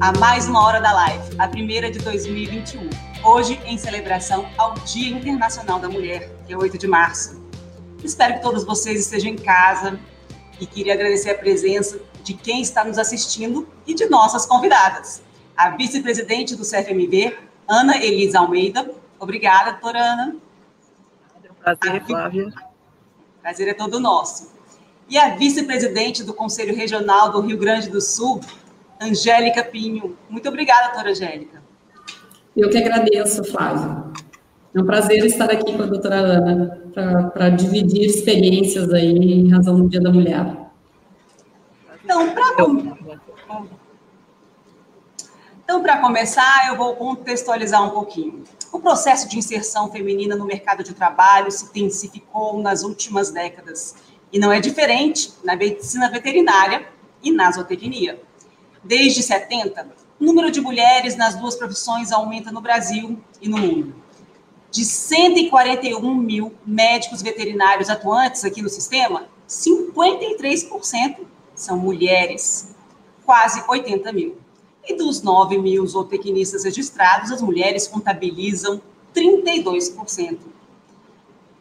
a mais uma hora da live, a primeira de 2021. Hoje, em celebração ao Dia Internacional da Mulher, que é 8 de março. Espero que todos vocês estejam em casa e queria agradecer a presença de quem está nos assistindo e de nossas convidadas. A vice-presidente do CFMV, Ana Elisa Almeida. Obrigada, doutora Ana. É um prazer, Flávia. Prazer é todo nosso. E a vice-presidente do Conselho Regional do Rio Grande do Sul, Angélica Pinho. Muito obrigada, doutora Angélica. Eu que agradeço, Flávio. É um prazer estar aqui com a doutora Ana para dividir experiências aí em razão do Dia da Mulher. Então, para então, para começar, eu vou contextualizar um pouquinho. O processo de inserção feminina no mercado de trabalho se intensificou nas últimas décadas e não é diferente na medicina veterinária e na zootecnia. Desde 70, o número de mulheres nas duas profissões aumenta no Brasil e no mundo. De 141 mil médicos veterinários atuantes aqui no sistema, 53% são mulheres, quase 80 mil. E dos 9 mil zootecnistas registrados, as mulheres contabilizam 32%.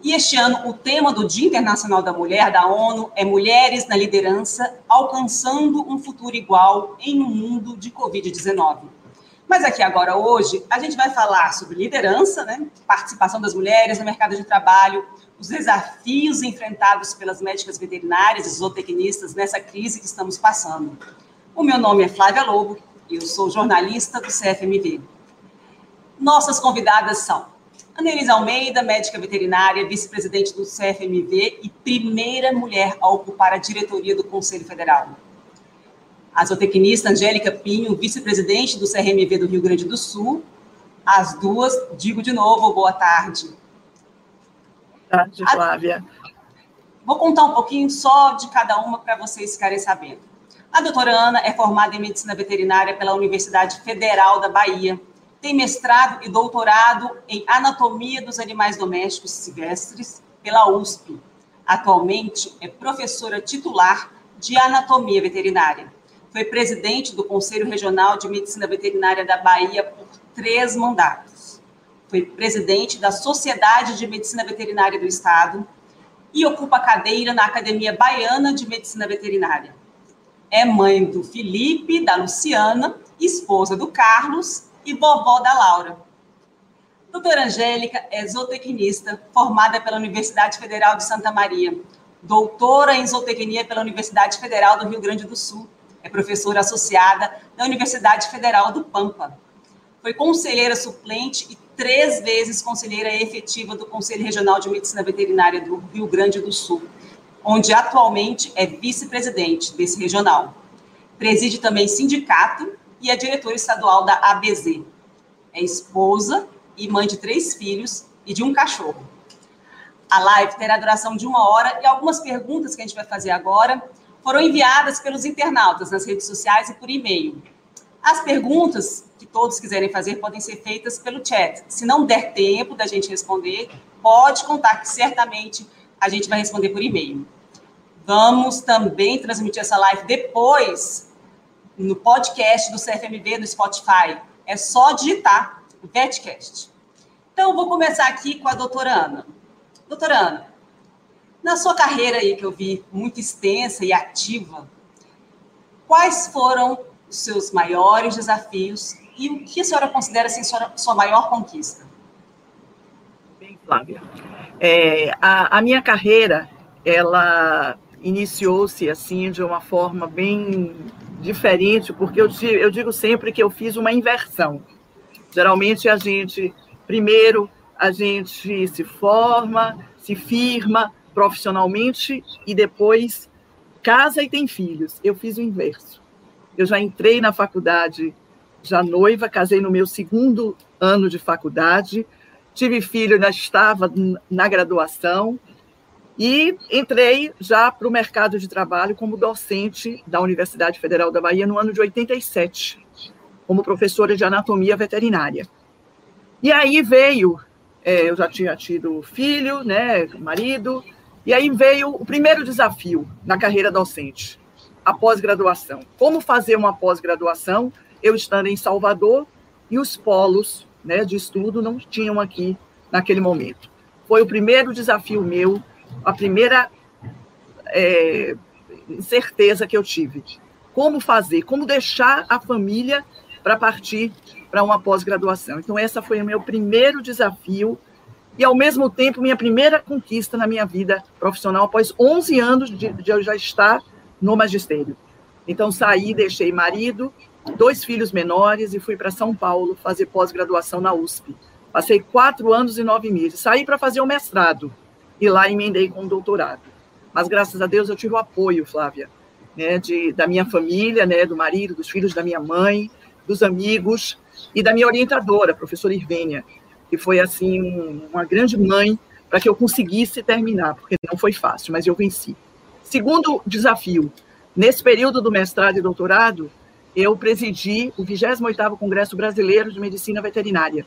E este ano, o tema do Dia Internacional da Mulher da ONU é Mulheres na Liderança, alcançando um futuro igual em um mundo de Covid-19. Mas aqui agora, hoje, a gente vai falar sobre liderança, né? participação das mulheres no mercado de trabalho, os desafios enfrentados pelas médicas veterinárias e zootecnistas nessa crise que estamos passando. O meu nome é Flávia Lobo, eu sou jornalista do CFMV. Nossas convidadas são Annelise Almeida, médica veterinária, vice-presidente do CFMV e primeira mulher a ocupar a diretoria do Conselho Federal. A zootecnista Angélica Pinho, vice-presidente do CRMV do Rio Grande do Sul. As duas, digo de novo, boa tarde. Boa tarde, Flávia. Vou contar um pouquinho só de cada uma para vocês ficarem sabendo. A doutora Ana é formada em medicina veterinária pela Universidade Federal da Bahia tem mestrado e doutorado em anatomia dos animais domésticos silvestres pela USP. Atualmente é professora titular de anatomia veterinária. Foi presidente do Conselho Regional de Medicina Veterinária da Bahia por três mandatos. Foi presidente da Sociedade de Medicina Veterinária do Estado e ocupa cadeira na Academia Baiana de Medicina Veterinária. É mãe do Felipe, da Luciana, esposa do Carlos e vovó da Laura. Doutora Angélica é zootecnista, formada pela Universidade Federal de Santa Maria, doutora em zootecnia pela Universidade Federal do Rio Grande do Sul, é professora associada da Universidade Federal do Pampa. Foi conselheira suplente e três vezes conselheira efetiva do Conselho Regional de Medicina Veterinária do Rio Grande do Sul, onde atualmente é vice-presidente desse regional. Preside também sindicato e é diretora estadual da ABZ. É esposa e mãe de três filhos e de um cachorro. A live terá duração de uma hora e algumas perguntas que a gente vai fazer agora foram enviadas pelos internautas nas redes sociais e por e-mail. As perguntas que todos quiserem fazer podem ser feitas pelo chat. Se não der tempo da gente responder, pode contar que certamente a gente vai responder por e-mail. Vamos também transmitir essa live depois no podcast do CFMV, no Spotify. É só digitar VetCast. Então, vou começar aqui com a doutora Ana. Doutora Ana, na sua carreira aí, que eu vi muito extensa e ativa, quais foram os seus maiores desafios e o que a senhora considera assim, sua, sua maior conquista? Bem, Flávia, é, a, a minha carreira, ela iniciou-se assim de uma forma bem diferente, porque eu, eu digo sempre que eu fiz uma inversão. Geralmente a gente, primeiro, a gente se forma, se firma profissionalmente e depois casa e tem filhos. Eu fiz o inverso. Eu já entrei na faculdade já noiva, casei no meu segundo ano de faculdade, tive filho, ainda estava na graduação, e entrei já para o mercado de trabalho como docente da Universidade Federal da Bahia no ano de 87, como professora de anatomia veterinária. E aí veio, é, eu já tinha tido filho, né, marido, e aí veio o primeiro desafio na carreira docente, a pós-graduação. Como fazer uma pós-graduação eu estando em Salvador e os polos né, de estudo não tinham aqui naquele momento. Foi o primeiro desafio meu, a primeira é, certeza que eu tive. Como fazer, como deixar a família para partir para uma pós-graduação. Então, essa foi o meu primeiro desafio e, ao mesmo tempo, minha primeira conquista na minha vida profissional, após 11 anos de, de eu já estar no magistério. Então, saí, deixei marido, dois filhos menores e fui para São Paulo fazer pós-graduação na USP. Passei quatro anos e nove meses. Saí para fazer o mestrado e lá emendei com o doutorado. Mas, graças a Deus, eu tive o apoio, Flávia, né, de, da minha família, né, do marido, dos filhos da minha mãe, dos amigos e da minha orientadora, a professora Irvênia, que foi, assim, um, uma grande mãe para que eu conseguisse terminar, porque não foi fácil, mas eu venci. Segundo desafio, nesse período do mestrado e doutorado, eu presidi o 28º Congresso Brasileiro de Medicina Veterinária,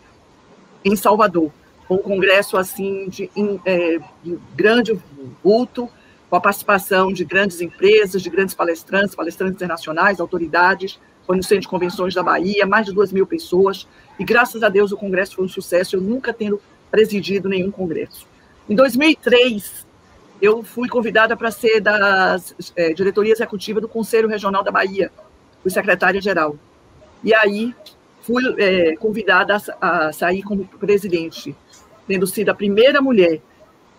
em Salvador, um congresso assim de, é, de grande vulto, com a participação de grandes empresas, de grandes palestrantes, palestrantes internacionais, autoridades, foi no Centro de Convenções da Bahia, mais de duas mil pessoas, e graças a Deus o congresso foi um sucesso, eu nunca tendo presidido nenhum congresso. Em 2003, eu fui convidada para ser da é, diretoria executiva do Conselho Regional da Bahia, fui secretária-geral. E aí fui é, convidada a, a sair como presidente, tendo sido a primeira mulher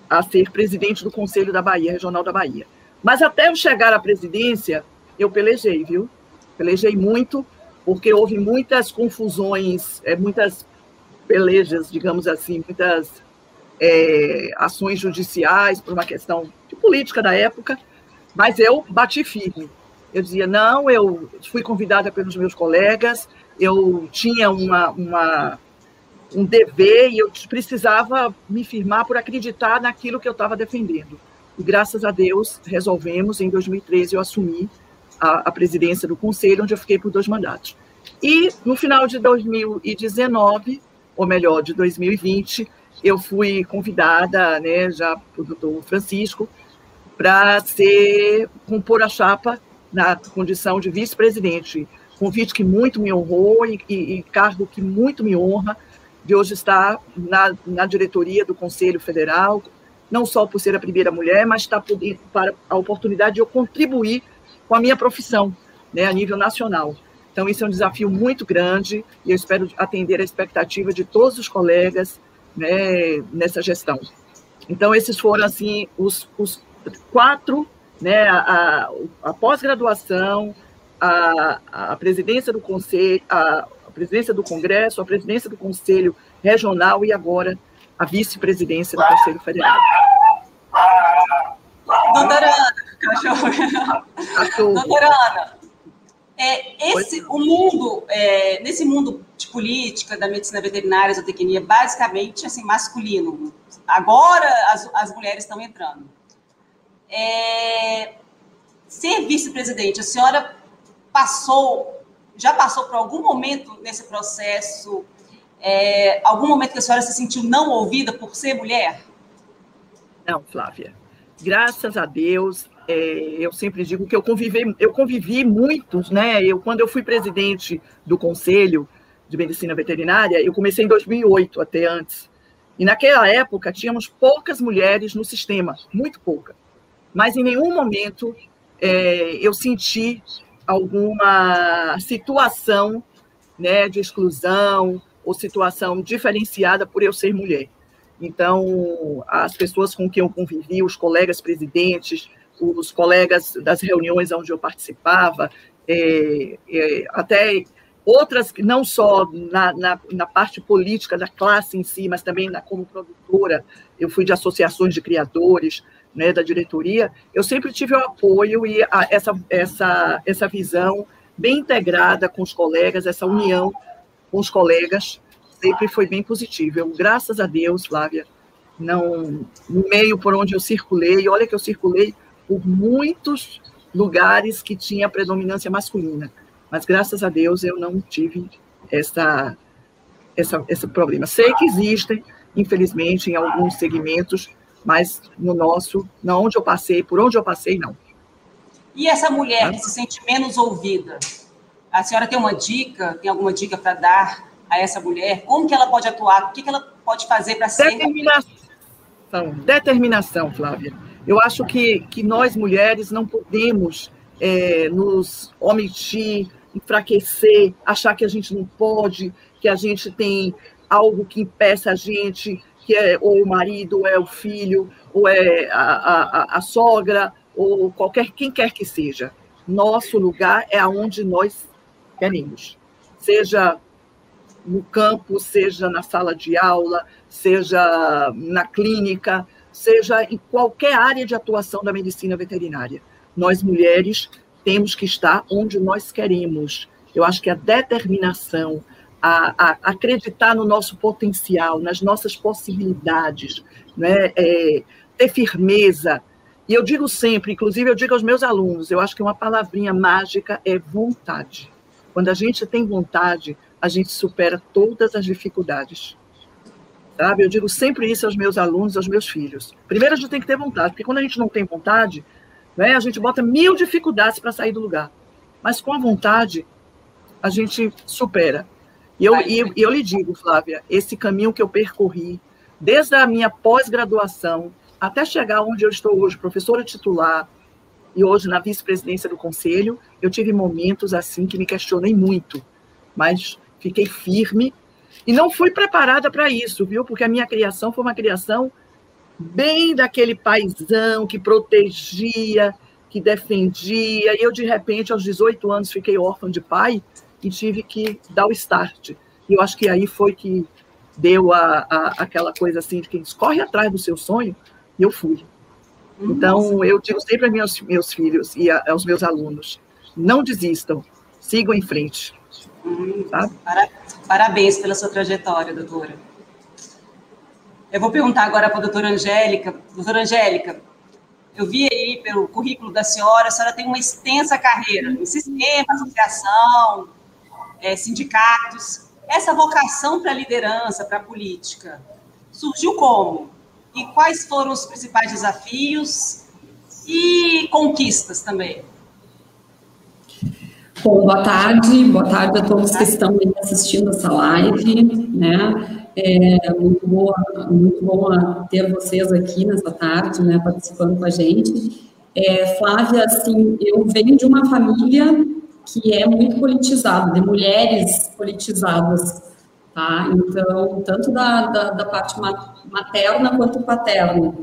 a ser presidente do Conselho da Bahia, Regional da Bahia. Mas até eu chegar à presidência, eu pelejei, viu? Pelejei muito, porque houve muitas confusões, é, muitas pelejas, digamos assim, muitas é, ações judiciais por uma questão de política da época, mas eu bati firme. Eu dizia, não, eu fui convidada pelos meus colegas, eu tinha uma, uma um dever e eu precisava me firmar por acreditar naquilo que eu estava defendendo. E graças a Deus resolvemos, em 2013 eu assumi a, a, presidência do conselho, onde eu fiquei por dois mandatos. E no final de 2019, ou melhor, de 2020, eu fui convidada, né, já pelo doutor Francisco, para ser compor a chapa na condição de vice-presidente. Convite que muito me honrou e, e, e cargo que muito me honra, de hoje estar na, na diretoria do Conselho Federal, não só por ser a primeira mulher, mas está para a oportunidade de eu contribuir com a minha profissão, né, a nível nacional. Então, isso é um desafio muito grande e eu espero atender a expectativa de todos os colegas né, nessa gestão. Então, esses foram, assim, os, os quatro, né, a, a pós-graduação, a, a presidência do conselho, a, a presidência do Congresso, a presidência do Conselho Regional e agora a vice-presidência do Conselho Federal. Doutora Ana, cachorro. cachorro. Doutora Ana, é, esse, o mundo, é, nesse mundo de política, da medicina veterinária, zootecnia, basicamente assim, masculino. Agora as, as mulheres estão entrando. É, ser vice-presidente, a senhora passou já passou por algum momento nesse processo, é, algum momento que a senhora se sentiu não ouvida por ser mulher? Não, Flávia. Graças a Deus, é, eu sempre digo que eu convivi, eu convivi muitos, né? Eu quando eu fui presidente do conselho de medicina veterinária, eu comecei em 2008, até antes. E naquela época tínhamos poucas mulheres no sistema, muito pouca. Mas em nenhum momento é, eu senti alguma situação né, de exclusão ou situação diferenciada por eu ser mulher. Então, as pessoas com quem eu convivi, os colegas presidentes, os colegas das reuniões onde eu participava, é, é, até outras, não só na, na, na, parte política da classe em si, mas também na, como produtora, eu fui de associações de criadores, né, da diretoria, eu sempre tive o apoio e a, essa, essa, essa visão bem integrada com os colegas, essa união com os colegas, sempre foi bem positiva. Eu, graças a Deus, Flávia, não, no meio por onde eu circulei, olha que eu circulei por muitos lugares que tinha predominância masculina, mas graças a Deus eu não tive essa, essa, esse problema. Sei que existem, infelizmente, em alguns segmentos, mas no nosso, na onde eu passei, por onde eu passei, não. E essa mulher que se sente menos ouvida? A senhora tem uma dica, tem alguma dica para dar a essa mulher? Como que ela pode atuar? O que, que ela pode fazer para ser... Determinação, determinação, Flávia. Eu acho que, que nós, mulheres, não podemos é, nos omitir, enfraquecer, achar que a gente não pode, que a gente tem algo que impeça a gente, que é ou o marido, ou é o filho, ou é a, a, a sogra, ou qualquer quem quer que seja. Nosso lugar é aonde nós queremos. Seja no campo, seja na sala de aula, seja na clínica, seja em qualquer área de atuação da medicina veterinária. Nós, mulheres, temos que estar onde nós queremos. Eu acho que a determinação, a, a acreditar no nosso potencial, nas nossas possibilidades, né? É, ter firmeza. E eu digo sempre, inclusive eu digo aos meus alunos, eu acho que uma palavrinha mágica é vontade. Quando a gente tem vontade, a gente supera todas as dificuldades. Sabe? Eu digo sempre isso aos meus alunos, aos meus filhos. Primeiro a gente tem que ter vontade, porque quando a gente não tem vontade, né, a gente bota mil dificuldades para sair do lugar. Mas com a vontade, a gente supera. E eu, e, e eu lhe digo, Flávia, esse caminho que eu percorri, desde a minha pós-graduação até chegar onde eu estou hoje, professora titular, e hoje na vice-presidência do conselho, eu tive momentos assim que me questionei muito, mas fiquei firme e não fui preparada para isso, viu? Porque a minha criação foi uma criação bem daquele paisão que protegia, que defendia. E eu, de repente, aos 18 anos, fiquei órfã de pai e tive que dar o start. E eu acho que aí foi que deu a, a aquela coisa assim de quem corre atrás do seu sonho, e eu fui. Então, eu digo sempre aos meus, meus filhos e a, aos meus alunos: não desistam, sigam em frente. Hum, Parabéns pela sua trajetória, doutora. Eu vou perguntar agora para a doutora Angélica. Doutora Angélica, eu vi aí pelo currículo da senhora, a senhora tem uma extensa carreira em sistema, associação, é, sindicatos. Essa vocação para a liderança, para a política, surgiu como? E quais foram os principais desafios e conquistas também? Bom, boa tarde, boa tarde a todos que estão assistindo essa live, né? É muito, boa, muito bom ter vocês aqui nessa tarde, né, participando com a gente. É, Flávia, assim, eu venho de uma família que é muito politizada, de mulheres politizadas, tá? Então, tanto da, da, da parte materna quanto paterna.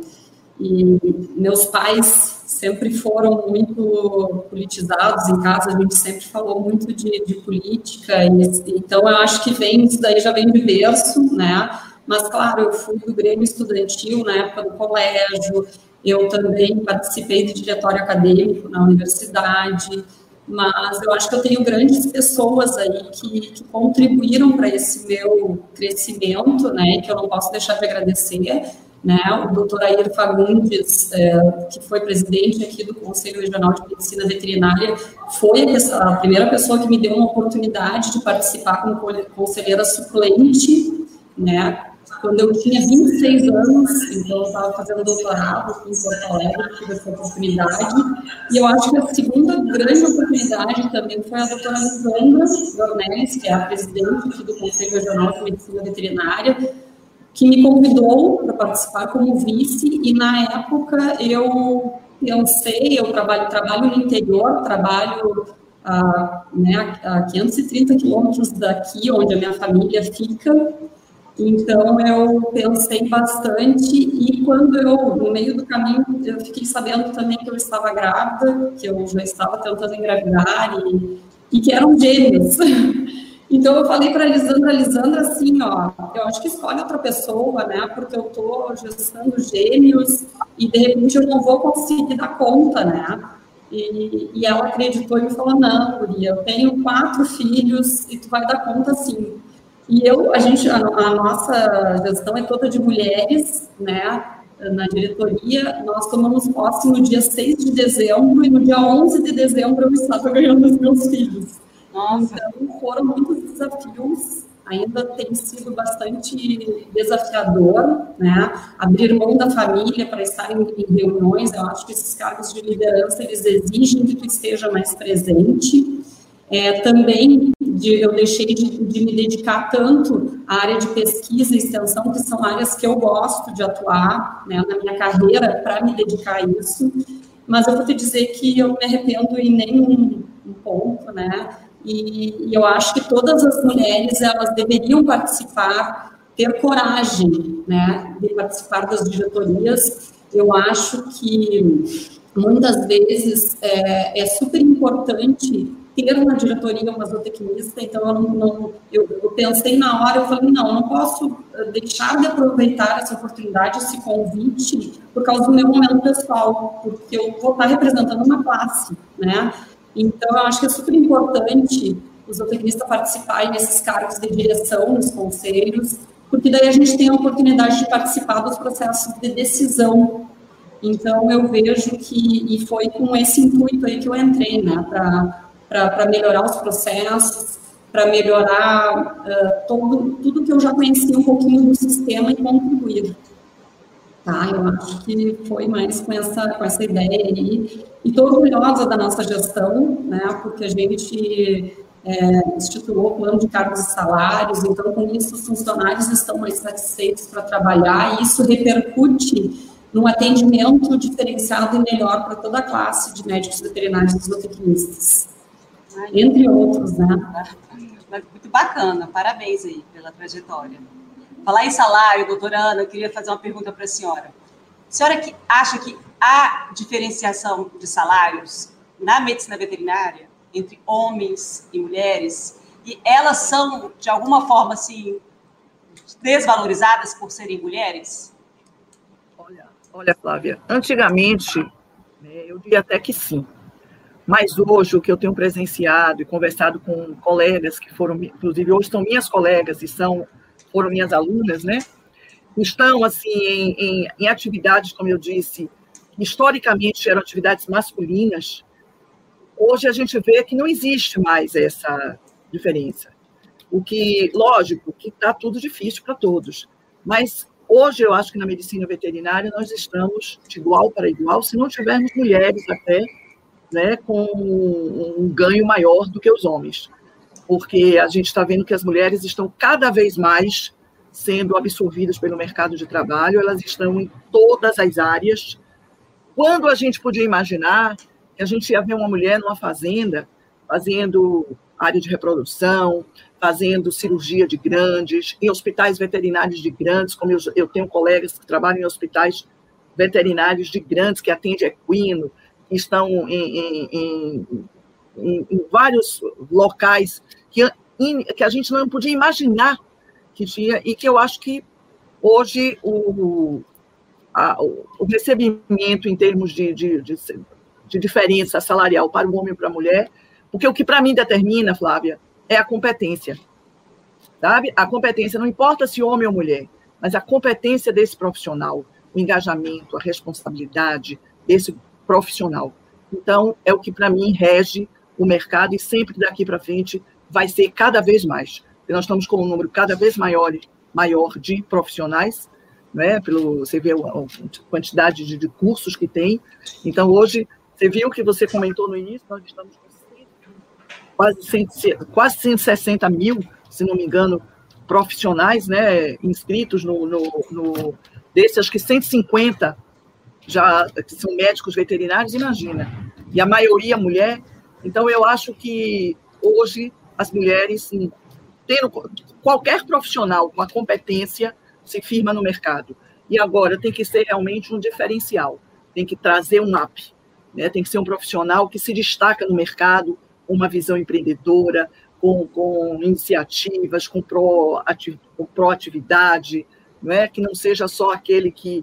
E meus pais sempre foram muito politizados em casa, a gente sempre falou muito de, de política, e, então eu acho que vem, isso daí já vem de berço, né? Mas, claro, eu fui do Grêmio Estudantil na época do colégio, eu também participei de diretório acadêmico na universidade, mas eu acho que eu tenho grandes pessoas aí que, que contribuíram para esse meu crescimento, né, que eu não posso deixar de agradecer, né? O doutor Air Fagundes, é, que foi presidente aqui do Conselho Regional de Medicina Veterinária, foi a primeira pessoa que me deu uma oportunidade de participar como conselheira suplente, né? Quando eu tinha 26 anos, então eu estava fazendo doutorado aqui em Porto Alegre, tive essa oportunidade. E eu acho que a segunda grande oportunidade também foi a doutora Lisandra Dornelles, que é a presidente do Conselho Regional de Medicina Veterinária, que me convidou para participar como vice, e na época eu pensei, eu trabalho, trabalho no interior, trabalho a, né, a 530 quilômetros daqui, onde a minha família fica, então eu pensei bastante e quando eu, no meio do caminho, eu fiquei sabendo também que eu estava grávida, que eu já estava tentando engravidar e, e que eram gêmeos. Então eu falei para a Lisandra, Lisandra, assim, ó, eu acho que escolhe outra pessoa, né? Porque eu estou gestando gêmeos e de repente eu não vou conseguir dar conta, né? E, e ela acreditou e me falou, não, Guria, eu tenho quatro filhos e tu vai dar conta sim. E eu, a gente, a, a nossa gestão é toda de mulheres, né? Na diretoria, nós tomamos posse no dia 6 de dezembro e no dia 11 de dezembro eu estava ganhando os meus filhos. Nossa. Então, foram muitos desafios, ainda tem sido bastante desafiador, né? Abrir mão da família para estar em, em reuniões, eu acho que esses cargos de liderança, eles exigem que tu esteja mais presente, É, também de, eu deixei de, de, me dedicar tanto à área de pesquisa e extensão, que são áreas que eu gosto de atuar né, na minha carreira, para me dedicar a isso. Mas eu vou te dizer que eu me arrependo em nenhum ponto, né? E, e eu acho que todas as mulheres elas deveriam participar, ter coragem, né, de participar das diretorias. Eu acho que muitas vezes é, é super importante ter uma diretoria, uma zootecnista, então eu, não, eu, eu, pensei na hora, eu falei, não, não posso eh, deixar de aproveitar essa oportunidade, esse convite, por causa do meu momento pessoal, porque eu vou estar representando uma classe, né? Então, eu acho que é super importante os zootecnistas participarem desses cargos de direção nos conselhos, porque daí a gente tem a oportunidade de participar dos processos de decisão. Então, eu vejo que, e foi com esse intuito aí que eu entrei, né, para melhorar os processos, para melhorar uh, todo, tudo que eu já conhecia um pouquinho do sistema e contribuir. Tá? Eu acho que foi mais com essa, com essa ideia aí. E estou orgulhosa da nossa gestão, né? porque a gente é, instituiu o plano de cargos e salários, então com isso os funcionários estão mais satisfeitos para trabalhar e isso repercute num atendimento diferenciado e melhor para toda a classe de médicos veterinários e zootecnistas, entre outros, né? Muito bacana, parabéns aí pela trajetória. Falar em salário, doutora Ana, eu queria fazer uma pergunta para a senhora. A senhora que acha que há diferenciação de salários na medicina veterinária entre homens e mulheres e elas são de alguma forma assim desvalorizadas por serem mulheres? Olha, olha, Flávia, antigamente né, eu diria até que sim. Mas hoje, o que eu tenho presenciado e conversado com colegas que foram, inclusive hoje são minhas colegas e são foram minhas alunas, né? Estão, assim, em, em, em atividades, como eu disse, historicamente eram atividades masculinas, hoje a gente vê que não existe mais essa diferença. O que, lógico, que está tudo difícil para todos, mas hoje eu acho que na medicina veterinária nós estamos de igual para igual, se não tivermos mulheres até, né, com um ganho maior do que os homens porque a gente está vendo que as mulheres estão cada vez mais sendo absorvidas pelo mercado de trabalho, elas estão em todas as áreas. Quando a gente podia imaginar que a gente ia ver uma mulher numa fazenda fazendo área de reprodução, fazendo cirurgia de grandes, em hospitais veterinários de grandes, como eu, eu tenho colegas que trabalham em hospitais veterinários de grandes, que atendem equino, estão em, em, em, em vários locais que, que a gente não podia imaginar que tinha, e que eu acho que hoje o, a, o recebimento em termos de, de, de, de diferença salarial para o homem e para a mulher, porque o que para mim determina, Flávia, é a competência. Sabe? A competência, não importa se homem ou mulher, mas a competência desse profissional, o engajamento, a responsabilidade desse profissional. Então, é o que para mim rege o mercado e sempre daqui para frente vai ser cada vez mais. Nós estamos com um número cada vez maior, maior de profissionais, né? Pelo, você vê a quantidade de, de cursos que tem. Então, hoje, você viu que você comentou no início, nós estamos com quase, 100, quase 160 mil, se não me engano, profissionais né, inscritos no, no, no desses, acho que 150 já são médicos veterinários, imagina. E a maioria mulher. Então, eu acho que hoje as mulheres, tendo qualquer profissional com a competência, se firma no mercado. E agora tem que ser realmente um diferencial, tem que trazer um up, né? tem que ser um profissional que se destaca no mercado, com uma visão empreendedora, com, com iniciativas, com, com proatividade, não é? que não seja só aquele que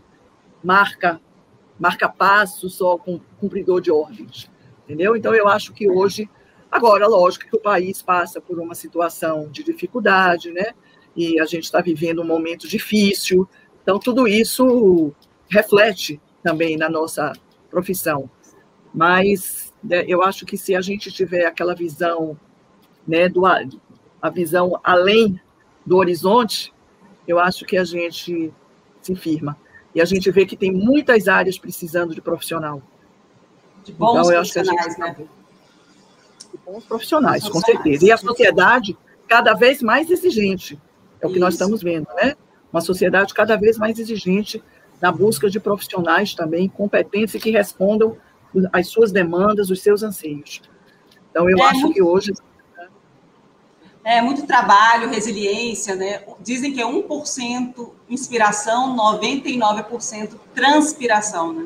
marca marca passo, só cumpridor de ordens, entendeu? Então eu acho que hoje Agora, lógico que o país passa por uma situação de dificuldade, né? E a gente está vivendo um momento difícil, então tudo isso reflete também na nossa profissão. Mas né, eu acho que se a gente tiver aquela visão, né, do, a visão além do horizonte, eu acho que a gente se firma. E a gente vê que tem muitas áreas precisando de profissional. De bons então, profissionais, né? Com os profissionais, com certeza. E a sociedade cada vez mais exigente. É o que Isso. nós estamos vendo, né? Uma sociedade cada vez mais exigente na busca de profissionais também competentes e que respondam às suas demandas, os seus anseios. Então, eu é acho que hoje. É muito trabalho, resiliência, né? Dizem que é 1% inspiração, 99% transpiração, né?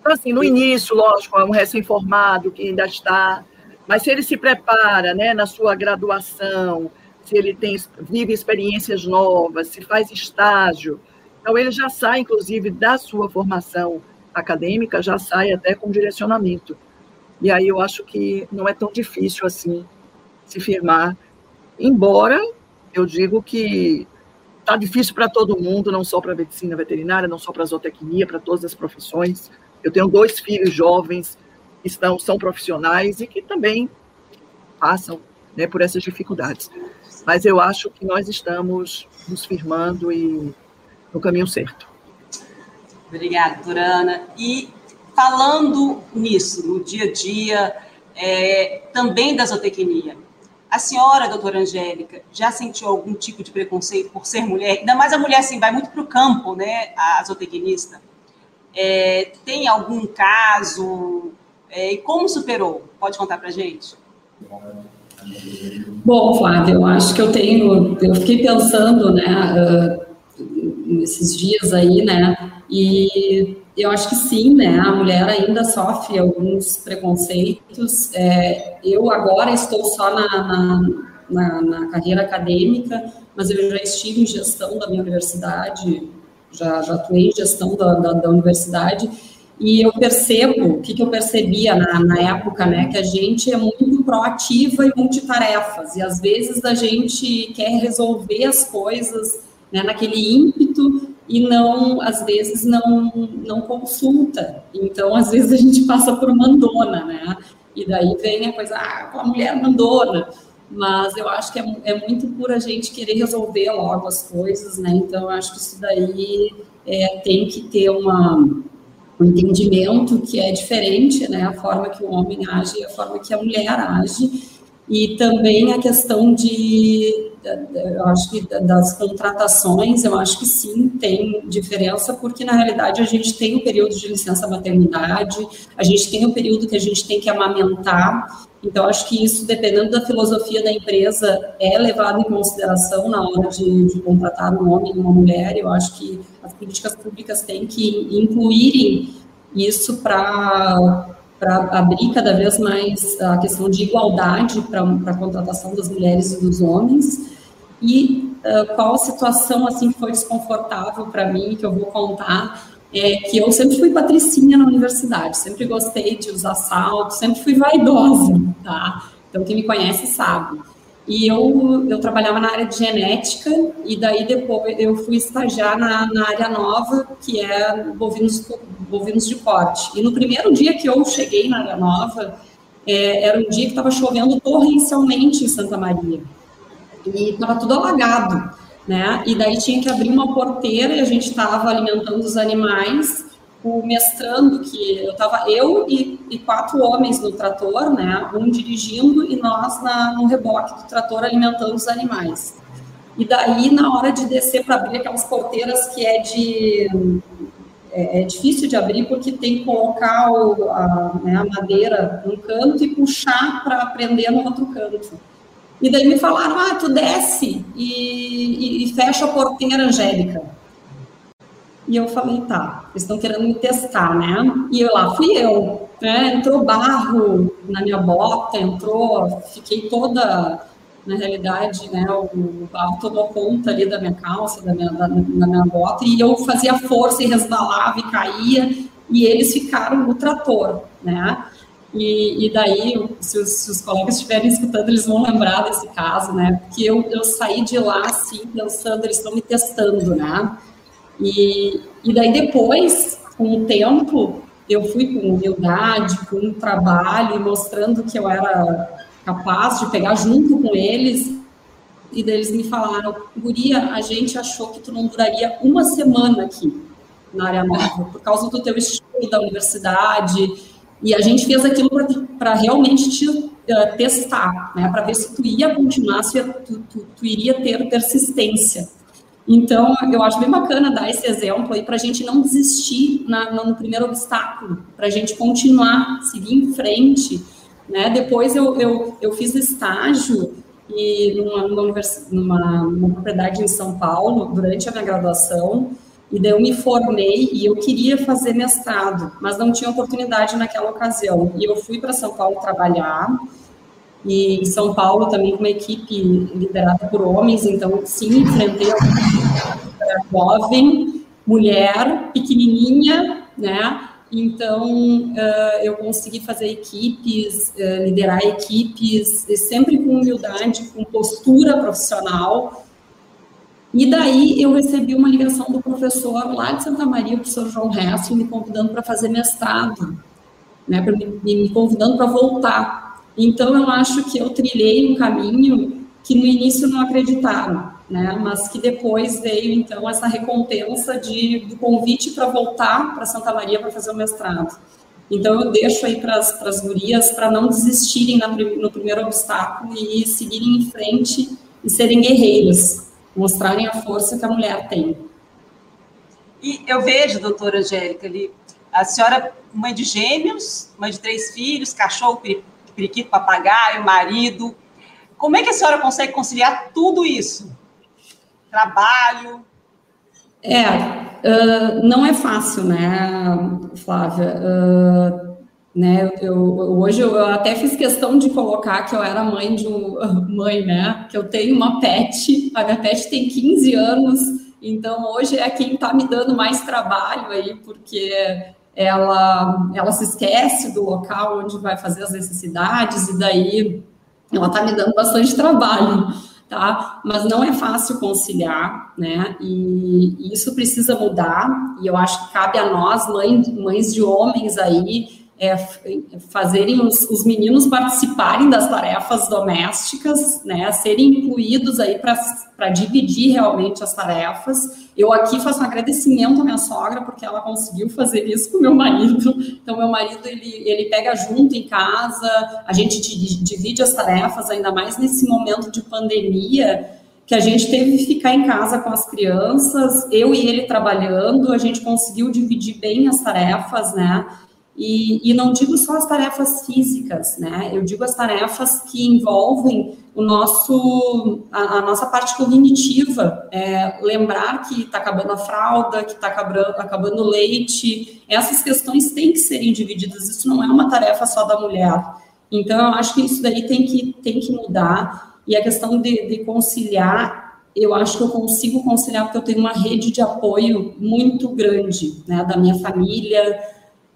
Então, assim, no início, lógico, é um recém-formado que ainda está, mas se ele se prepara, né, na sua graduação, se ele tem, vive experiências novas, se faz estágio, então ele já sai, inclusive, da sua formação acadêmica, já sai até com direcionamento. E aí eu acho que não é tão difícil assim se firmar, embora eu digo que está difícil para todo mundo, não só para a medicina veterinária, não só para a zootecnia, para todas as profissões. Eu tenho dois filhos jovens que estão, são profissionais e que também passam né, por essas dificuldades. Mas eu acho que nós estamos nos firmando e no caminho certo. Obrigada, doutora E falando nisso, no dia a dia, é, também da zootecnia, a senhora, doutora Angélica, já sentiu algum tipo de preconceito por ser mulher? Ainda mais a mulher, assim, vai muito para o campo, né, a zootecnista. É, tem algum caso? É, e como superou? Pode contar para gente? Bom, Flávia, eu acho que eu tenho, eu fiquei pensando, né, uh, nesses dias aí, né, e eu acho que sim, né? A mulher ainda sofre alguns preconceitos. É, eu agora estou só na, na, na, na, carreira acadêmica, mas eu já estive em gestão da minha universidade, já, já atuei em gestão da, da, da universidade, e eu percebo, o que, que eu percebia na, na época, né? Que a gente é muito proativa e multitarefas, e às vezes a gente quer resolver as coisas né, naquele ímpeto e não, às vezes, não, não consulta. Então, às vezes, a gente passa por mandona, né? E daí vem a coisa, ah, a mulher mandona. Mas eu acho que é, é, muito por a gente querer resolver logo as coisas, né? Então, eu acho que isso daí é, tem que ter uma, um entendimento que é diferente, né? A forma que o homem age e a forma que a mulher age. E também a questão de eu acho que das contratações, eu acho que sim, tem diferença, porque na realidade a gente tem o período de licença maternidade, a gente tem o período que a gente tem que amamentar, então acho que isso, dependendo da filosofia da empresa, é levado em consideração na hora de, de contratar um homem e uma mulher, eu acho que as políticas públicas têm que incluírem isso para para abrir cada vez mais a questão de igualdade para a contratação das mulheres e dos homens e uh, qual a situação assim que foi desconfortável para mim que eu vou contar é que eu sempre fui patricinha na universidade, sempre gostei de usar salto, sempre fui vaidosa, tá? Então quem me conhece sabe. E eu, eu trabalhava na área de genética, e daí depois eu fui estagiar na, na área nova, que é bovinos, bovinos de corte. E no primeiro dia que eu cheguei na área nova, é, era um dia que estava chovendo torrencialmente em Santa Maria e estava tudo alagado, né? E daí tinha que abrir uma porteira e a gente estava alimentando os animais. O mestrando que eu estava eu e, e, quatro homens no trator, né? Um dirigindo e nós na, no reboque do trator alimentando os animais. E daí na hora de descer para abrir aquelas porteiras que é de é, é, difícil de abrir porque tem que colocar o, a, né, a madeira num canto e puxar para prender no outro canto. E daí me falaram, ah, tu desce e, e, e fecha a porteira, Angélica. E eu falei, tá, eles estão querendo me testar, né? E eu lá fui eu, né? Entrou barro na minha bota, entrou, fiquei toda, na realidade, né? O barro tomou conta ali da minha calça, da minha, da, da minha bota, e eu fazia força e resbalava e caía, e eles ficaram no trator, né? E, e daí, se os, se os, colegas estiverem escutando, eles vão lembrar desse caso, né? Porque eu, eu saí de lá, assim, pensando, eles estão me testando, né? E, e daí depois, com o tempo, eu fui com humildade, com um trabalho, mostrando que eu era capaz de pegar junto com eles. E daí eles me falaram, Guria, a gente achou que tu não duraria uma semana aqui na área nova, por causa do teu estilo da universidade, E a gente fez aquilo para realmente te, uh, testar, né? Para ver se tu ia continuar, se tu, tu, tu iria ter persistência. Então, eu acho bem bacana dar esse exemplo aí para a gente não desistir na, no primeiro obstáculo, para a gente continuar, seguir em frente. Né? Depois eu, eu, eu fiz estágio e numa, numa, numa, numa propriedade em São Paulo, durante a minha graduação, e daí eu me formei e eu queria fazer mestrado, mas não tinha oportunidade naquela ocasião. E eu fui para São Paulo trabalhar, e em São Paulo também com uma equipe liderada por homens, então sim, enfrentei uma jovem, mulher, pequenininha, né? Então, eu consegui fazer equipes, liderar equipes, sempre com humildade, com postura profissional. E daí eu recebi uma ligação do professor lá de Santa Maria, o professor João Resto, me convidando para fazer mestrado, né, me, me convidando para voltar então, eu acho que eu trilhei um caminho que no início não acreditaram, né? Mas que depois veio, então, essa recompensa de, do convite para voltar para Santa Maria para fazer o mestrado. Então, eu deixo aí para as gurias para não desistirem na, no primeiro obstáculo e seguirem em frente e serem guerreiras, mostrarem a força que a mulher tem. E eu vejo, doutora Angélica, ali, a senhora, mãe de gêmeos, mãe de três filhos, cachorro periquito, papagaio, marido. Como é que a senhora consegue conciliar tudo isso? Trabalho. É, uh, não é fácil, né, Flávia? Uh, né, eu, hoje eu até fiz questão de colocar que eu era mãe de um, mãe, né? Que eu tenho uma pet, a minha pet tem 15 anos, então hoje é quem está me dando mais trabalho aí, porque ela, ela se esquece do local onde vai fazer as necessidades e daí ela está me dando bastante trabalho, tá? Mas não é fácil conciliar, né? E, e isso precisa mudar e eu acho que cabe a nós, mães, mães de homens aí, é, fazerem os, os, meninos participarem das tarefas domésticas, né, serem incluídos aí para dividir realmente as tarefas. Eu aqui faço um agradecimento à minha sogra, porque ela conseguiu fazer isso com meu marido. Então, meu marido, ele, ele pega junto em casa, a gente divide as tarefas, ainda mais nesse momento de pandemia, que a gente teve que ficar em casa com as crianças, eu e ele trabalhando, a gente conseguiu dividir bem as tarefas, né? E, e, não digo só as tarefas físicas, né? Eu digo as tarefas que envolvem o nosso, a, a nossa parte cognitiva. É, lembrar que está acabando a fralda, que está acabando, acabando o leite. Essas questões têm que serem divididas. Isso não é uma tarefa só da mulher. Então, eu acho que isso daí tem que, tem que mudar. E a questão de, de conciliar, eu acho que eu consigo conciliar porque eu tenho uma rede de apoio muito grande, né? Da minha família,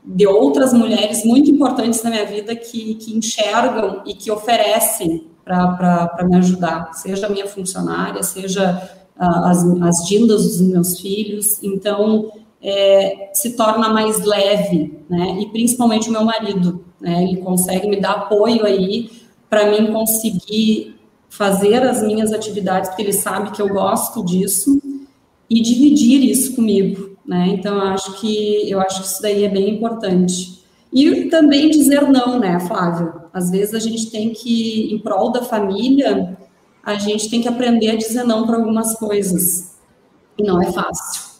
de outras mulheres muito importantes na minha vida que, que enxergam e que oferecem para me ajudar, seja minha funcionária, seja uh, as, as dindas dos meus filhos. Então, é, se torna mais leve, né? E principalmente o meu marido, né? Ele consegue me dar apoio aí para mim conseguir fazer as minhas atividades, porque ele sabe que eu gosto disso e dividir isso comigo, né? Então, acho que eu acho que isso daí é bem importante. E também dizer não, né, Flávia? Às vezes a gente tem que, em prol da família, a gente tem que aprender a dizer não para algumas coisas. E não é fácil.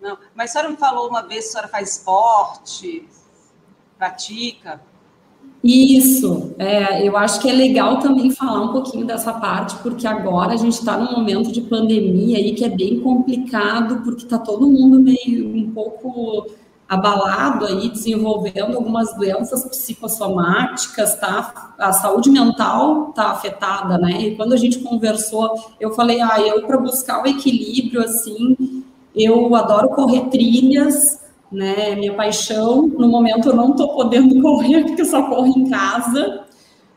Não, mas a senhora me falou uma vez, a senhora faz esporte, pratica. Isso, é, eu acho que é legal também falar um pouquinho dessa parte, porque agora a gente está num momento de pandemia aí que é bem complicado, porque está todo mundo meio um pouco abalado aí, desenvolvendo algumas doenças psicossomáticas, tá? A saúde mental está afetada, né? E quando a gente conversou, eu falei, ah, eu para buscar o equilíbrio, assim, eu adoro correr trilhas, né? Minha paixão. No momento eu não estou podendo correr porque eu só corro em casa,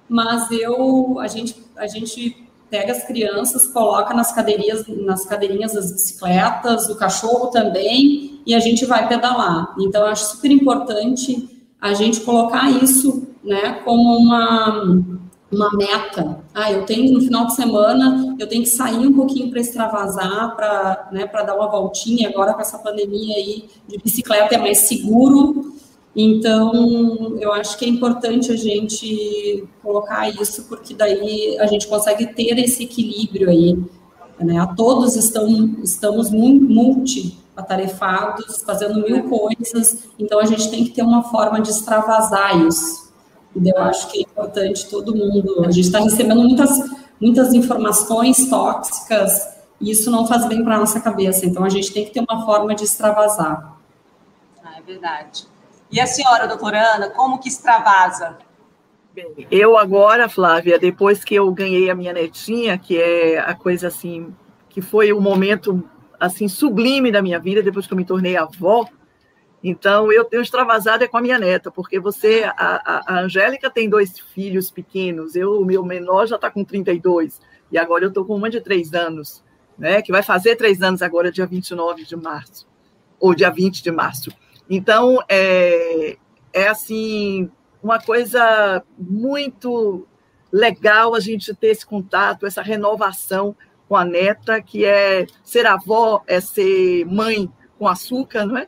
mas eu a gente a gente pega as crianças, coloca nas cadeirinhas nas cadeirinhas das bicicletas, o cachorro também e a gente vai pedalar. Então eu acho super importante a gente colocar isso, né, como uma uma meta. Ah, eu tenho no final de semana, eu tenho que sair um pouquinho para extravasar, para né, dar uma voltinha. Agora com essa pandemia aí de bicicleta é mais seguro. Então, eu acho que é importante a gente colocar isso, porque daí a gente consegue ter esse equilíbrio aí. Né? Todos estão, estamos multi-atarefados, fazendo mil coisas, então a gente tem que ter uma forma de extravasar isso. E eu acho que é importante todo mundo. A gente está recebendo muitas, muitas informações tóxicas, e isso não faz bem para a nossa cabeça, então a gente tem que ter uma forma de extravasar. Ah, é verdade. E a senhora, doutora Ana, como que extravasa? Bem, eu agora, Flávia, depois que eu ganhei a minha netinha, que é a coisa assim, que foi o momento assim sublime da minha vida, depois que eu me tornei avó, então eu tenho extravasado é com a minha neta, porque você, a, a Angélica tem dois filhos pequenos, eu, o meu menor já está com 32, e agora eu estou com uma de três anos, né, que vai fazer três anos agora, dia 29 de março, ou dia 20 de março. Então, é, é assim, uma coisa muito legal a gente ter esse contato, essa renovação com a neta, que é ser avó, é ser mãe com açúcar, não é?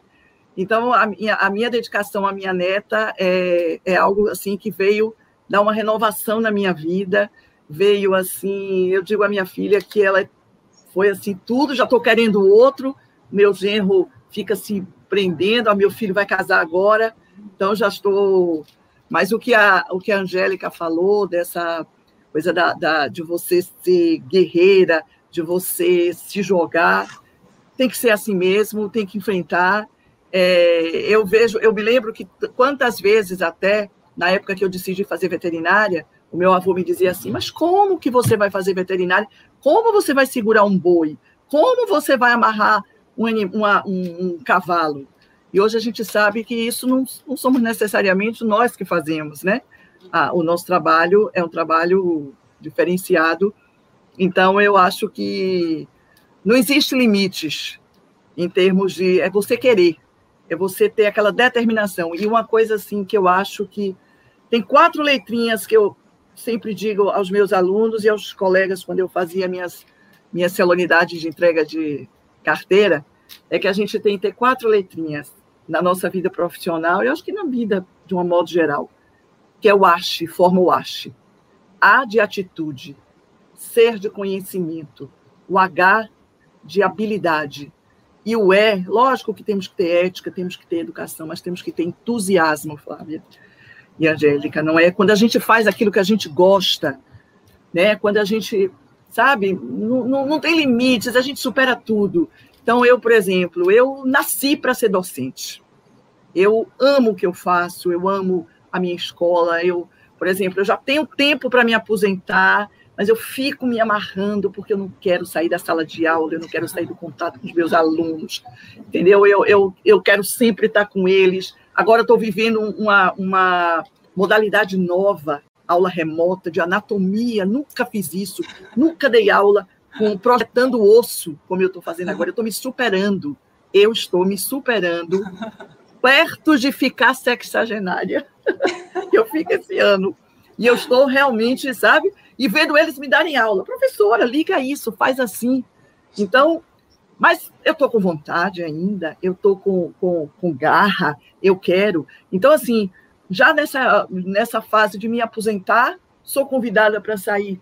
Então, a minha, a minha dedicação à minha neta é, é algo assim que veio dar uma renovação na minha vida, veio assim, eu digo à minha filha que ela foi assim, tudo, já estou querendo outro, meu genro fica se prendendo, a meu filho vai casar agora, então já estou. Mas o que a, o que a Angélica falou, dessa coisa da, da, de você ser guerreira, de você se jogar, tem que ser assim mesmo, tem que enfrentar. É, eu vejo, eu me lembro que quantas vezes até na época que eu decidi fazer veterinária, o meu avô me dizia assim: mas como que você vai fazer veterinária? Como você vai segurar um boi? Como você vai amarrar um, uma, um, um cavalo. E hoje a gente sabe que isso não, não somos necessariamente nós que fazemos, né? Ah, o nosso trabalho é um trabalho diferenciado. Então, eu acho que não existe limites em termos de. É você querer, é você ter aquela determinação. E uma coisa assim que eu acho que. Tem quatro letrinhas que eu sempre digo aos meus alunos e aos colegas quando eu fazia minhas, minhas celonidades de entrega de, carteira é que a gente tem que ter quatro letrinhas na nossa vida profissional e acho que na vida de um modo geral, que é o ASH, forma o ASH. A de atitude, ser de conhecimento, o H de habilidade e o E, lógico que temos que ter ética, temos que ter educação, mas temos que ter entusiasmo, Flávia e Angélica, não é? Quando a gente faz aquilo que a gente gosta, né? Quando a gente sabe? Não, não, não tem limites, a gente supera tudo. Então, eu, por exemplo, eu nasci para ser docente. Eu amo o que eu faço, eu amo a minha escola. Eu, por exemplo, eu já tenho tempo para me aposentar, mas eu fico me amarrando porque eu não quero sair da sala de aula, eu não quero sair do contato com os meus alunos, entendeu? Eu, eu, eu quero sempre estar com eles. Agora estou vivendo uma, uma modalidade nova aula remota de anatomia, nunca fiz isso, nunca dei aula com projetando osso, como eu estou fazendo agora. Eu estou me superando. Eu estou me superando, perto de ficar sexagenária. eu fico esse ano. E eu estou realmente, sabe? E vendo eles me darem aula. Professora, liga isso, faz assim. Então, mas eu estou com vontade ainda, eu estou com, com, com garra, eu quero. Então, assim, já nessa, nessa fase de me aposentar, sou convidada para sair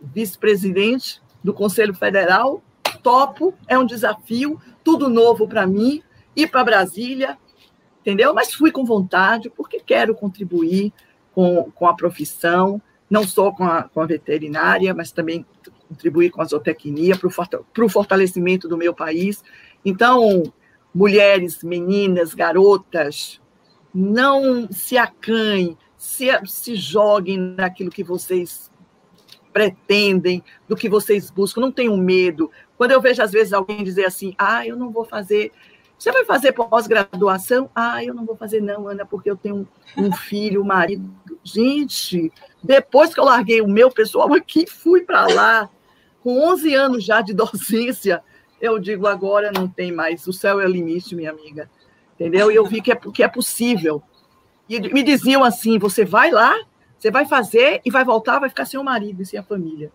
vice-presidente do Conselho Federal. Topo, é um desafio, tudo novo para mim, ir para Brasília, entendeu? Mas fui com vontade, porque quero contribuir com, com a profissão, não só com a, com a veterinária, mas também contribuir com a zootecnia para o fortalecimento do meu país. Então, mulheres, meninas, garotas, não se acanhem, se, se joguem naquilo que vocês pretendem, do que vocês buscam, não tenham medo. Quando eu vejo, às vezes, alguém dizer assim, ah, eu não vou fazer. Você vai fazer pós-graduação? Ah, eu não vou fazer, não, Ana, porque eu tenho um filho, um marido. Gente, depois que eu larguei o meu pessoal aqui, fui para lá, com 11 anos já de docência, eu digo, agora não tem mais, o céu é o limite, minha amiga entendeu? E eu vi que é, que é possível. E me diziam assim: você vai lá, você vai fazer e vai voltar, vai ficar sem o marido e sem a família.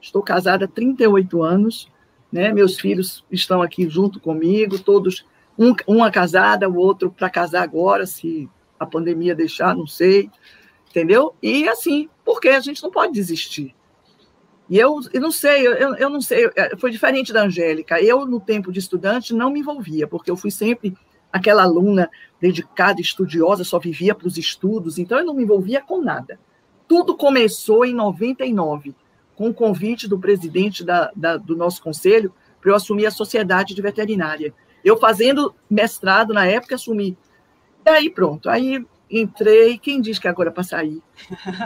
Estou casada há 38 anos, né? meus filhos estão aqui junto comigo, todos, um, uma casada, o outro para casar agora, se a pandemia deixar, não sei, entendeu? E assim, porque a gente não pode desistir. E eu, eu não sei, eu, eu não sei, é, foi diferente da Angélica. Eu, no tempo de estudante, não me envolvia, porque eu fui sempre aquela aluna dedicada, estudiosa, só vivia para os estudos, então eu não me envolvia com nada. Tudo começou em 99, com o convite do presidente da, da, do nosso conselho para eu assumir a sociedade de veterinária. Eu fazendo mestrado na época, assumi. E aí pronto, aí entrei, quem diz que agora é para sair?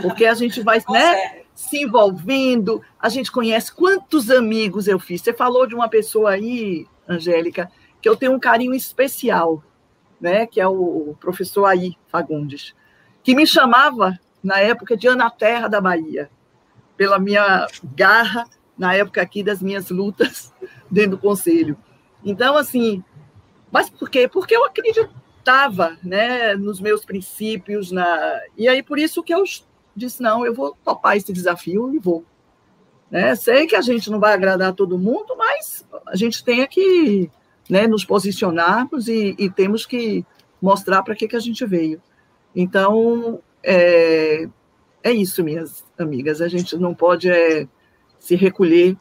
Porque a gente vai né, se envolvendo, a gente conhece quantos amigos eu fiz. Você falou de uma pessoa aí, Angélica, que eu tenho um carinho especial, né, que é o professor Aí Fagundes, que me chamava na época de Ana Terra da Bahia, pela minha garra na época aqui das minhas lutas dentro do conselho. Então, assim, mas por quê? Porque eu acreditava né, nos meus princípios, na... e aí por isso que eu disse, não, eu vou topar esse desafio e vou. Né? Sei que a gente não vai agradar todo mundo, mas a gente tem que né, nos posicionarmos e, e temos que mostrar para que, que a gente veio. Então, é, é isso, minhas amigas, a gente não pode é, se recolher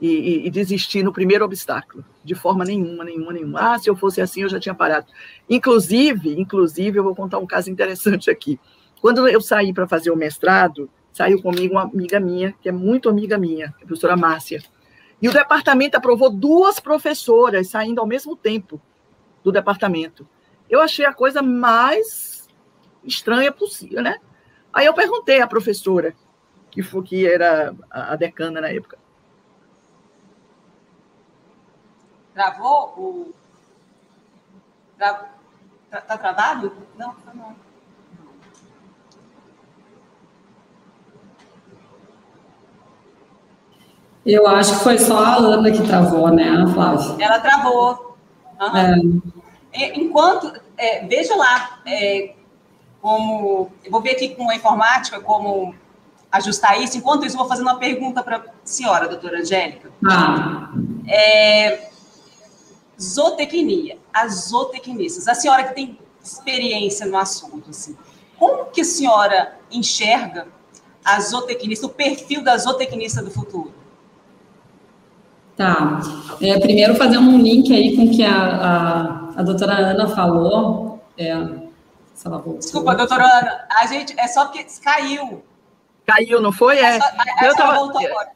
e, e, e, desistir no primeiro obstáculo, de forma nenhuma, nenhuma, nenhuma. Ah, se eu fosse assim, eu já tinha parado. Inclusive, inclusive, eu vou contar um caso interessante aqui. Quando eu saí para fazer o mestrado, saiu comigo uma amiga minha, que é muito amiga minha, a professora Márcia. E o departamento aprovou duas professoras saindo ao mesmo tempo do departamento. Eu achei a coisa mais estranha possível, né? Aí eu perguntei à professora, que foi que era a decana na época. Travou o. Tá, tá travado? Não, tá não. Eu acho que foi só a Ana que travou, né, Flávia? Ela travou. Uhum. É. Enquanto, é, veja lá, é, como. Eu vou ver aqui com a informática como ajustar isso. Enquanto isso, vou fazer uma pergunta para a senhora, doutora Angélica. Ah. É, zootecnia, as zootecnistas. A senhora que tem experiência no assunto, assim, como que a senhora enxerga a zootecnista, o perfil da zootecnista do futuro? Tá. É, primeiro fazer um link aí com o que a, a, a doutora Ana falou. É, se ela voltou. Desculpa, doutora Ana, a gente, é só porque caiu. Caiu, não foi? É. é só, a, eu tava... voltou agora.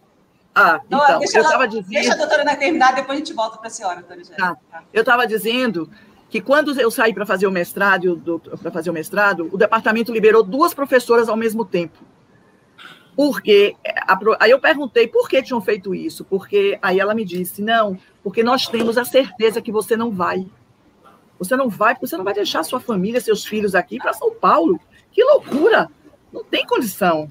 Ah, então, então deixa eu estava dizendo... Deixa a doutora Ana terminar, depois a gente volta para a senhora, doutora tá. tá. Eu estava dizendo que quando eu saí para fazer o mestrado, para fazer o mestrado, o departamento liberou duas professoras ao mesmo tempo. Porque aí eu perguntei por que tinham feito isso, porque aí ela me disse não, porque nós temos a certeza que você não vai, você não vai, porque você não vai deixar sua família, seus filhos aqui para São Paulo. Que loucura! Não tem condição.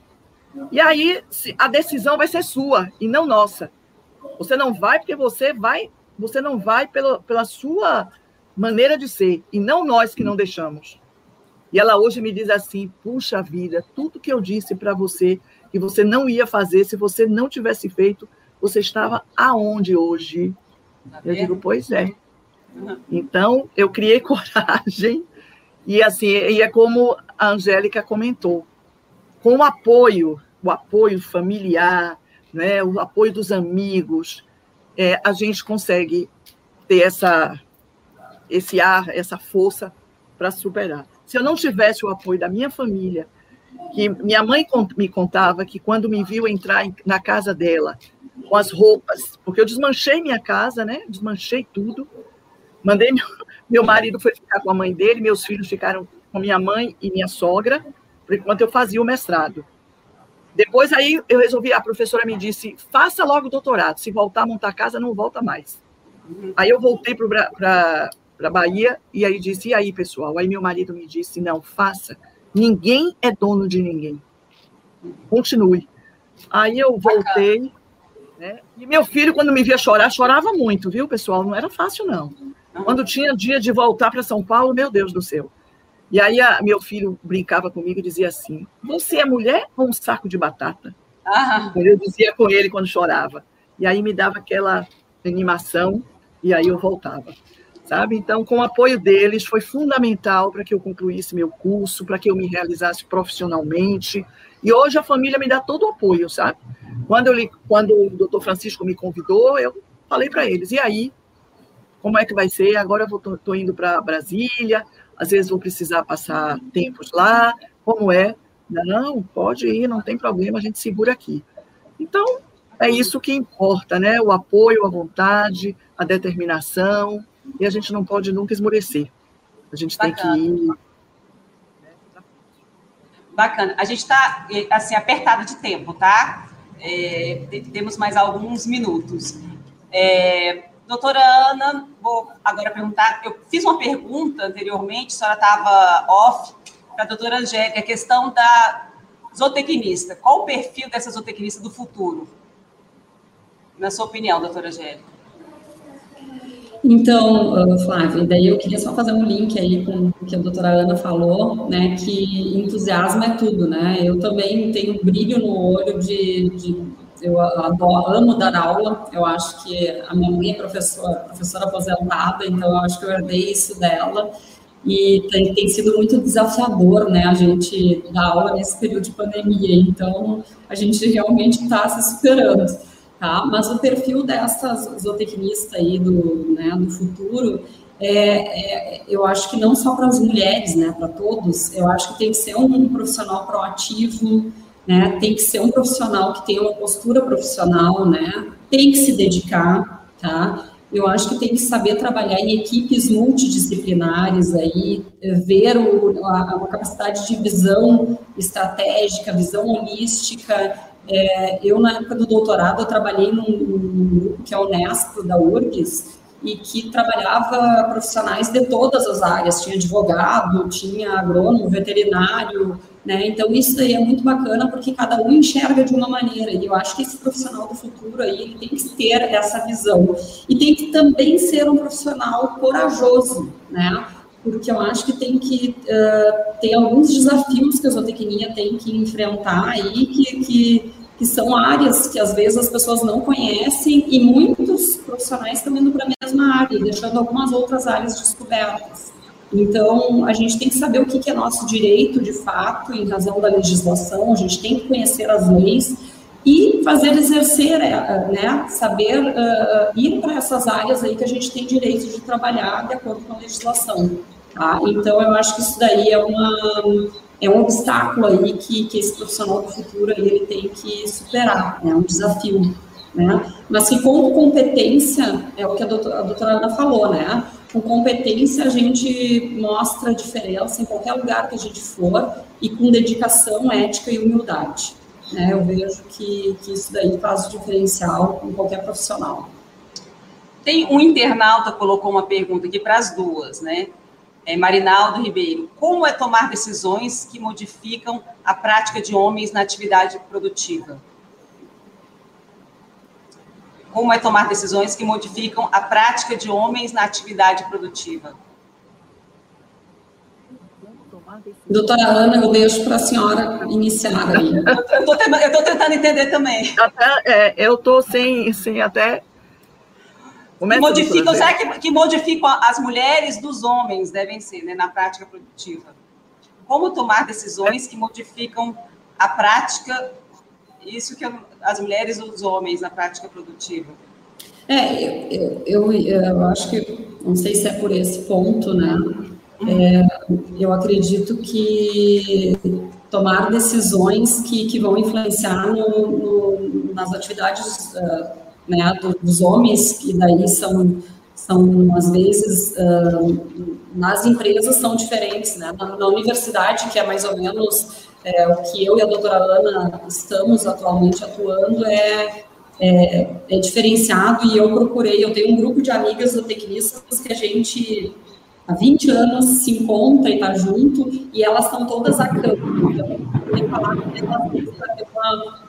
E aí a decisão vai ser sua e não nossa. Você não vai porque você vai, você não vai pela, pela sua maneira de ser e não nós que não deixamos. E ela hoje me diz assim: puxa vida, tudo que eu disse para você que você não ia fazer, se você não tivesse feito, você estava aonde hoje? Tá eu digo, pois é. Então, eu criei coragem, e assim, e é como a Angélica comentou, com o apoio, o apoio familiar, né, o apoio dos amigos, é, a gente consegue ter essa, esse ar, essa força para superar. Se eu não tivesse o apoio da minha família, que minha mãe me contava que quando me viu entrar na casa dela com as roupas, porque eu desmanchei minha casa, né? Desmanchei tudo. Mandei meu, meu marido foi ficar com a mãe dele, meus filhos ficaram com minha mãe e minha sogra, enquanto eu fazia o mestrado. Depois aí eu resolvi, a professora me disse, faça logo o doutorado, se voltar a montar casa, não volta mais. Aí eu voltei para a Bahia e aí disse, e aí, pessoal? Aí meu marido me disse, não, faça, Ninguém é dono de ninguém. Continue. Aí eu voltei, né? E meu filho, quando me via chorar, chorava muito, viu, pessoal? Não era fácil, não. Quando tinha dia de voltar para São Paulo, meu Deus do céu. E aí a, meu filho brincava comigo e dizia assim: Você é mulher ou um saco de batata? Ah. Eu dizia com ele quando chorava. E aí me dava aquela animação, e aí eu voltava. sabe? Então, com o apoio deles, foi fundamental para que eu concluísse meu curso, para que eu me realizasse profissionalmente. E hoje a família me dá todo o apoio, sabe? Quando, eu, quando o doutor Francisco me convidou, eu falei para eles: e aí? Como é que vai ser? Agora eu estou indo para Brasília, às vezes vou precisar passar tempos lá. Como é? Não, pode ir, não tem problema, a gente segura aqui. Então, é isso que importa, né? O apoio, a vontade, a determinação e a gente não pode nunca esmorecer. A gente Bacana. tem que ir. Bacana. A gente está assim apertado de tempo, tá? É, temos mais alguns minutos. É, doutora Ana, vou agora perguntar. Eu fiz uma pergunta anteriormente, a senhora estava off para a doutora Angélica, a questão da zootecnista. Qual o perfil dessa zootecnista do futuro? Na sua opinião, doutora Angélica? Então, Flávia, daí eu queria só fazer um link aí com o que a doutora Ana falou, né, que entusiasmo é tudo, né, eu também tenho brilho no olho de, de eu adoro, amo dar aula, eu acho que a minha mãe é professora, professora aposentada, então eu acho que eu herdei isso dela, e tem, tem sido muito desafiador, né, a gente dar aula nesse período de pandemia, então a gente realmente está se superando tá? Mas o perfil dessas zootecnistas aí do, né, do futuro, é, é, eu acho que não só para as mulheres, né, para todos, eu acho que tem que ser um profissional proativo, né, tem que ser um profissional que tenha uma postura profissional, né, tem que se dedicar, tá? Eu acho que tem que saber trabalhar em equipes multidisciplinares aí, ver o, a, a capacidade de visão estratégica, visão holística, é, eu, na época do doutorado, eu trabalhei num, num grupo que é o NESP, da URGS, e que trabalhava profissionais de todas as áreas, tinha advogado, tinha agrônomo, veterinário, né? Então isso aí é muito bacana porque cada um enxerga de uma maneira e eu acho que esse profissional do futuro aí ele tem que ter essa visão e tem que também ser um profissional corajoso, né? Porque eu acho que tem que uh, tem alguns desafios que a zootecnia tem que enfrentar aí que, que que são áreas que às vezes as pessoas não conhecem e muitos profissionais estão indo para a mesma área, deixando algumas outras áreas descobertas. Então, a gente tem que saber o que é nosso direito de fato, em razão da legislação, a gente tem que conhecer as leis e fazer exercer, é, né, saber uh, ir para essas áreas aí que a gente tem direito de trabalhar de acordo com a legislação. Tá? Então, eu acho que isso daí é uma é um obstáculo aí que, que esse profissional do futuro aí, ele tem que superar, né? é um desafio. Né? Mas que com competência, é o que a doutora, a doutora Ana falou, né? Com competência a gente mostra a diferença em qualquer lugar que a gente for e com dedicação, ética e humildade. Né? Eu vejo que, que isso daí faz o diferencial em qualquer profissional. Tem um internauta colocou uma pergunta aqui para as duas, né? é, Marinaldo Ribeiro, como é tomar decisões que modificam a prática de homens na atividade produtiva? Como é tomar decisões que modificam a prática de homens na atividade produtiva? Doutora Ana, eu deixo para a senhora iniciar aí. Eu estou tentando entender também. Até, é, eu estou sem, sem até como é que modificam, será que, que modificam as mulheres dos homens, devem ser, né, na prática produtiva? Como tomar decisões que modificam a prática, isso que as mulheres dos homens na prática produtiva? É, eu, eu, eu, acho que, não sei se é por esse ponto, né? É, eu acredito que tomar decisões que, que vão influenciar no, no, nas atividades uh, né, dos homens, que daí são, são às vezes, uh, nas empresas são diferentes, né, na, na, universidade, que é mais ou menos é, o que eu e a doutora Ana estamos atualmente atuando, é, é, é, diferenciado e eu procurei, eu tenho um grupo de amigas zootecnistas que a gente há 20 anos se encontra e está junto e elas estão todas a campo, então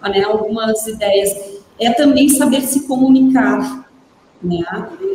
uma, né, algumas ideias. É também saber se comunicar, né?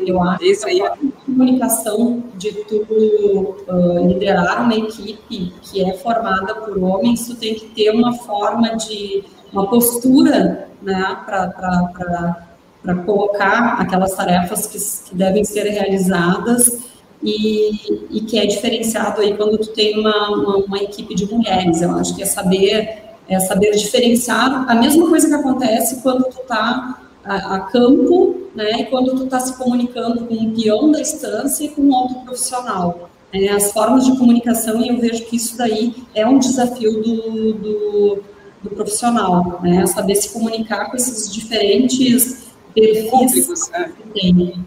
Eu acho Isso que a comunicação de tu uh, liderar uma equipe que é formada por homens, tu tem que ter uma forma de, uma postura, né, para colocar aquelas tarefas que, que devem ser realizadas e, e que é diferenciado aí quando tu tem uma, uma, uma, equipe de mulheres. Eu acho que é saber, é saber diferenciar a mesma coisa que acontece quando tu está a, a, campo, né, e quando tu está se comunicando com um peão da instância e com outro profissional. É, as formas de comunicação, e eu vejo que isso daí é um desafio do, do, do profissional, né, saber se comunicar com esses diferentes perfis é. que tem.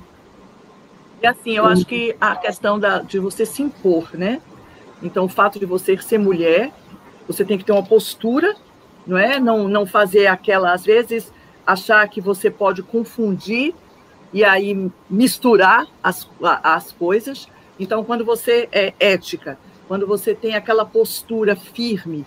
E assim, eu acho que a questão da, de você se impor, né? Então, o fato de você ser mulher, você tem que ter uma postura, não é? Não, não fazer aquela, às vezes, achar que você pode confundir e aí misturar as, as coisas. Então, quando você é ética, quando você tem aquela postura firme,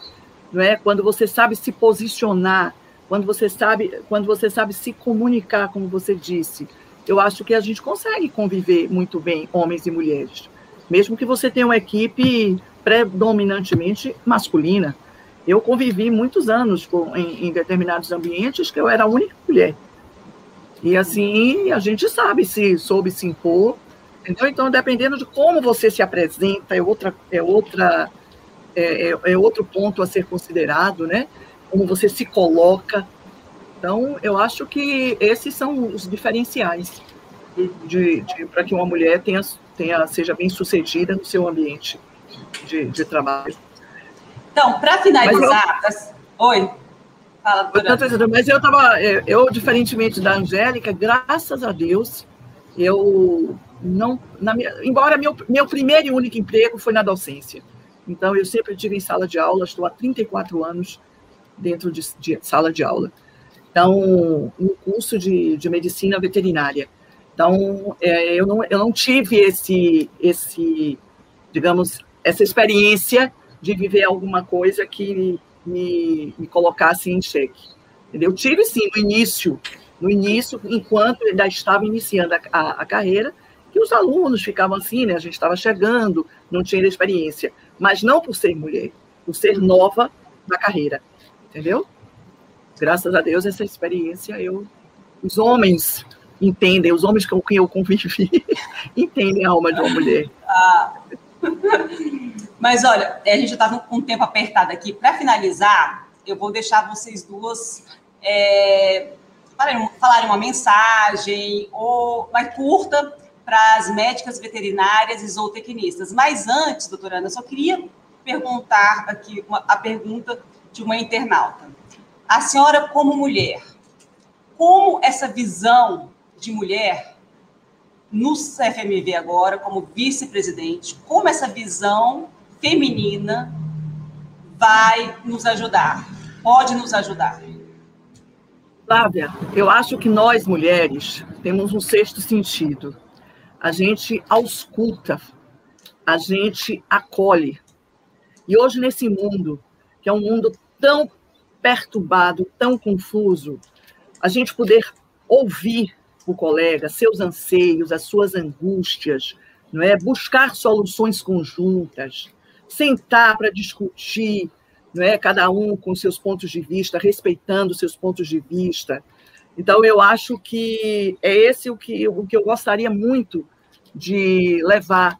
não é? Quando você sabe se posicionar, quando você sabe, quando você sabe se comunicar, como você disse, eu acho que a gente consegue conviver muito bem, homens e mulheres. Mesmo que você tenha uma equipe predominantemente masculina. Eu convivi muitos anos com, em, em determinados ambientes que eu era a única mulher. E assim, a gente sabe se soube se impor. Entendeu? Então, dependendo de como você se apresenta, é outra, é outra é, é, é outro ponto a ser considerado, né? Como você se coloca, então, eu acho que esses são os diferenciais de, de para que uma mulher tenha, tenha, seja bem sucedida no seu ambiente de, de trabalho. Então, para finalizar, eu, oi. Fala, mas eu estava, é, eu, diferentemente da Angélica, graças a Deus, eu não, minha, embora meu, meu primeiro e único emprego foi na docência. Então, eu sempre tive em sala de aula, estou há 34 anos dentro de, de sala de aula. Então, um curso de, de medicina veterinária. Então, é, eu, não, eu não tive esse, esse, digamos, essa experiência de viver alguma coisa que me, me colocasse em xeque. Entendeu? Eu tive, sim, no início, no início, enquanto ainda estava iniciando a, a, a carreira, que os alunos ficavam assim, né? A gente estava chegando, não tinha experiência. Mas não por ser mulher, por ser nova na carreira. Entendeu? graças a Deus, essa experiência, eu, os homens entendem, os homens com quem eu convivi, entendem a alma de uma mulher. Ah. Mas olha, a gente está com um tempo apertado aqui. Para finalizar, eu vou deixar vocês duas é, falarem uma mensagem ou mais curta para as médicas veterinárias e zootecnistas. Mas antes, doutora Ana, eu só queria perguntar aqui uma, a pergunta de uma internauta a senhora como mulher, como essa visão de mulher no CFMV agora, como vice-presidente, como essa visão feminina vai nos ajudar, pode nos ajudar? Flávia, eu acho que nós mulheres temos um sexto sentido. A gente ausculta, a gente acolhe. E hoje, nesse mundo, que é um mundo tão perturbado, tão confuso, a gente poder ouvir o colega, seus anseios, as suas angústias, não é? Buscar soluções conjuntas, sentar para discutir, não é? Cada um com seus pontos de vista, respeitando seus pontos de vista. Então eu acho que é esse o que o que eu gostaria muito de levar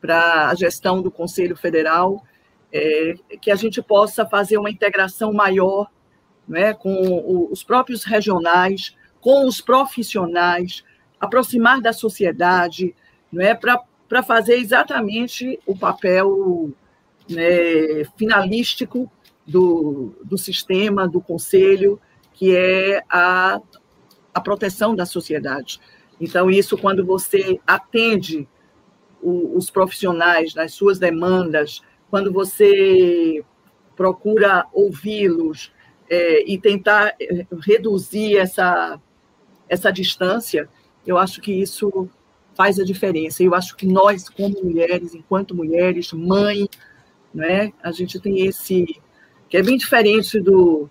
para a gestão do Conselho Federal é, que a gente possa fazer uma integração maior né, com os próprios regionais, com os profissionais, aproximar da sociedade, né, para fazer exatamente o papel né, finalístico do, do sistema, do conselho, que é a, a proteção da sociedade. Então, isso, quando você atende o, os profissionais nas suas demandas, quando você procura ouvi-los é, e tentar é, reduzir essa, essa distância, eu acho que isso faz a diferença. Eu acho que nós, como mulheres, enquanto mulheres, mãe, né, a gente tem esse que é bem diferente do,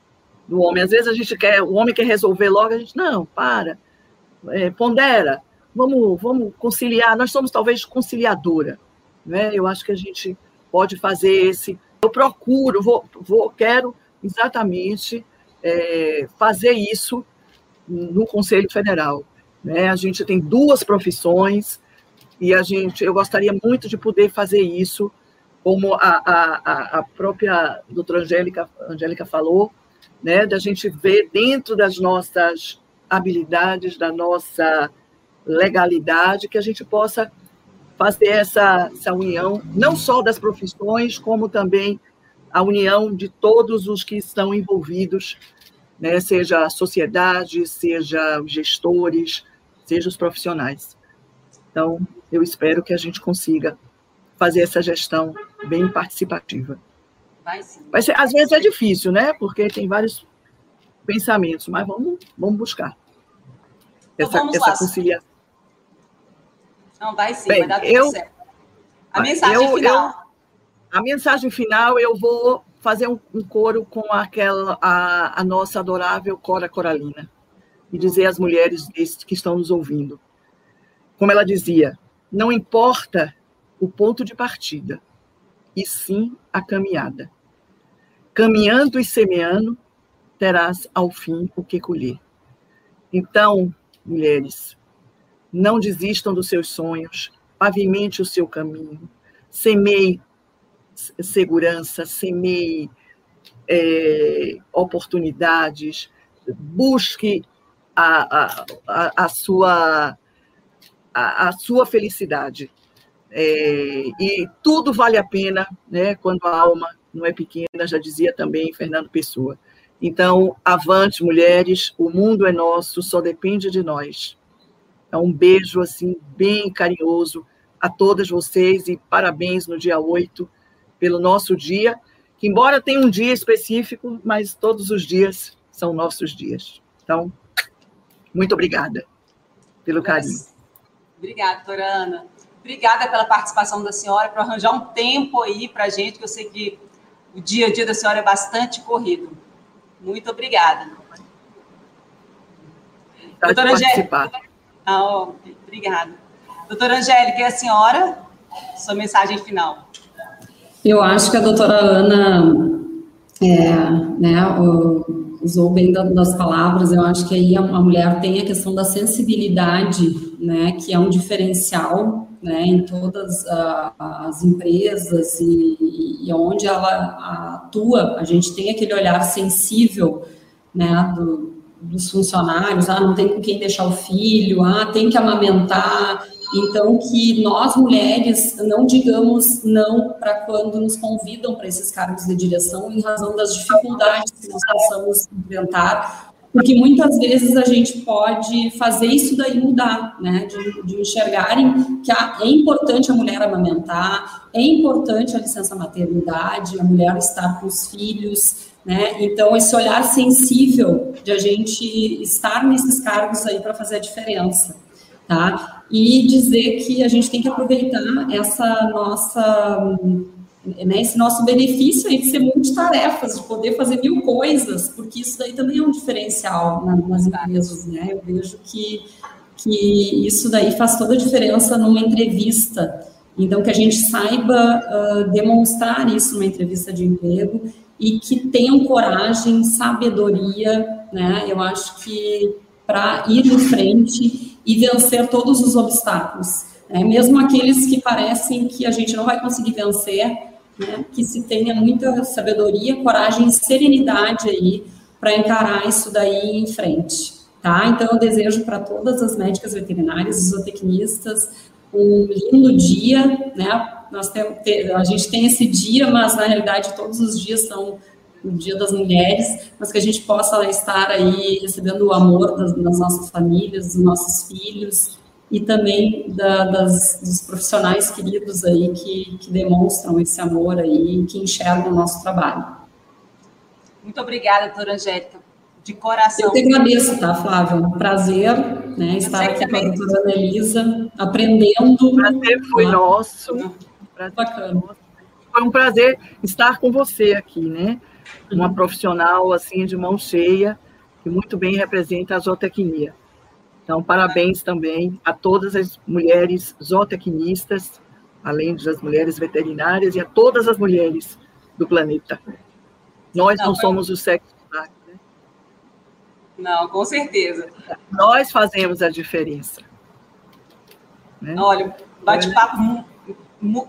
do homem. Às vezes a gente quer, o homem quer resolver logo, a gente não, para, é, pondera, vamos, vamos conciliar. Nós somos talvez conciliadora, né? Eu acho que a gente pode fazer esse. Eu procuro, vou, vou quero exatamente é, fazer isso no Conselho Federal. Né? A gente tem duas profissões e a gente, eu gostaria muito de poder fazer isso, como a, a, a própria doutora Angélica, Angélica falou, né, da gente ver dentro das nossas habilidades, da nossa legalidade, que a gente possa fazer essa, essa união, não só das profissões, como também a união de todos os que estão envolvidos, né, seja a sociedade, seja os gestores, seja os profissionais. Então, eu espero que a gente consiga fazer essa gestão bem participativa. Vai sim. Vai ser, às vezes é difícil, né? Porque tem vários pensamentos, mas vamos, vamos buscar então, essa, vamos essa conciliação. Não, vai sim, Bem, vai dar tudo eu, certo. A mensagem eu, final. Eu, a mensagem final, eu vou fazer um, um coro com aquela a, a, nossa adorável Cora Coralina e dizer às mulheres que estão nos ouvindo, como ela dizia, não importa o ponto de partida, e sim a caminhada. Caminhando e semeando, terás ao fim o que colher. Então, mulheres, não desistam dos seus sonhos, pavimente o seu caminho, semeie segurança, semeie é, oportunidades, busque a, a, a, sua, a, a sua felicidade. É, e tudo vale a pena né, quando a alma não é pequena, já dizia também Fernando Pessoa. Então, avante, mulheres, o mundo é nosso, só depende de nós. É um beijo assim bem carinhoso a todas vocês e parabéns no dia 8 pelo nosso dia, que embora tenha um dia específico, mas todos os dias são nossos dias. Então, muito obrigada pelo carinho. Obrigada, doutora Ana. Obrigada pela participação da senhora, por arranjar um tempo aí para a gente, que eu sei que o dia a dia da senhora é bastante corrido. Muito obrigada. Doutora Angélica. Ah, oh, obrigada. Doutora Angélica, e a senhora? Sua mensagem final. Eu acho que a doutora Ana é, né, usou bem das palavras, eu acho que aí a, mulher tem a questão da sensibilidade, né, que é um diferencial, né, em todas as empresas e, e onde ela atua, a gente tem aquele olhar sensível, né, do, dos funcionários, ah, não tem com quem deixar o filho, ah, tem que amamentar, então, que nós mulheres não digamos não para quando nos convidam para esses cargos de direção, em razão das dificuldades que nós possamos enfrentar, porque muitas vezes a gente pode fazer isso daí mudar, né? De, de enxergarem que a, é importante a mulher amamentar, é importante a licença maternidade, a mulher estar com os filhos, né? Então, esse olhar sensível de a gente estar nesses cargos aí para fazer a diferença tá? E dizer que a gente tem que aproveitar essa nossa, né, esse nosso benefício aí de ser multitarefas, de poder fazer mil coisas, porque isso daí também é um diferencial nas empresas, né? Eu vejo que, que isso daí faz toda a diferença numa entrevista. Então, que a gente saiba uh, demonstrar isso numa entrevista de emprego e que tenham coragem, sabedoria, né? Eu acho que para ir em frente e vencer todos os obstáculos, né? mesmo aqueles que parecem que a gente não vai conseguir vencer, né? que se tenha muita sabedoria, coragem e serenidade aí para encarar isso daí em frente, tá? Então eu desejo para todas as médicas veterinárias, zootecnistas, um lindo dia, né? Nós temos, a gente tem esse dia, mas na realidade todos os dias são o Dia das Mulheres, mas que a gente possa estar aí recebendo o amor das, das nossas famílias, dos nossos filhos e também da, das, dos profissionais queridos aí que, que demonstram esse amor aí, que enxergam o nosso trabalho. Muito obrigada, doutora Angélica, de coração. Eu que agradeço, tá, Flávia? Um prazer né, estar aqui com a doutora Ana Elisa, aprendendo. O prazer foi tá? nosso. Prazer Bacana. Foi um prazer estar com você aqui, né? Uma uhum. profissional assim de mão cheia que muito bem representa a zootecnia. Então, parabéns também a todas as mulheres zootecnistas, além das mulheres veterinárias e a todas as mulheres do planeta. Nós não, não somos o sexo né? Não, com certeza. Nós fazemos a diferença. Né? Olha, bate-papo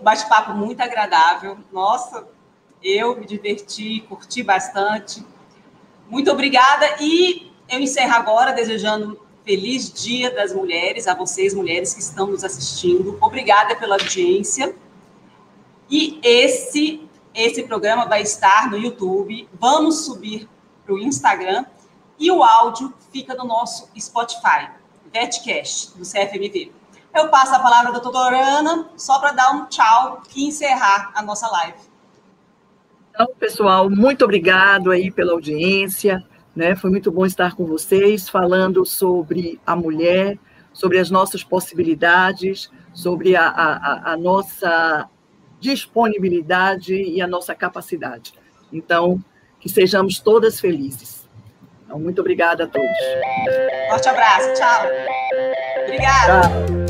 bate-papo muito agradável. Nossa, eu me diverti, curti bastante. Muito obrigada e eu encerro agora desejando feliz Dia das Mulheres a vocês, mulheres que estão nos assistindo. Obrigada pela audiência. E esse esse programa vai estar no YouTube. Vamos subir para o Instagram e o áudio fica no nosso Spotify, VetCast, do CFMV. Eu passo a palavra à doutora Ana, só para dar um tchau e encerrar a nossa live. Então, pessoal, muito obrigado aí pela audiência. Né? Foi muito bom estar com vocês, falando sobre a mulher, sobre as nossas possibilidades, sobre a, a, a nossa disponibilidade e a nossa capacidade. Então, que sejamos todas felizes. Então, muito obrigada a todos. Forte abraço, tchau. Obrigada. Tchau.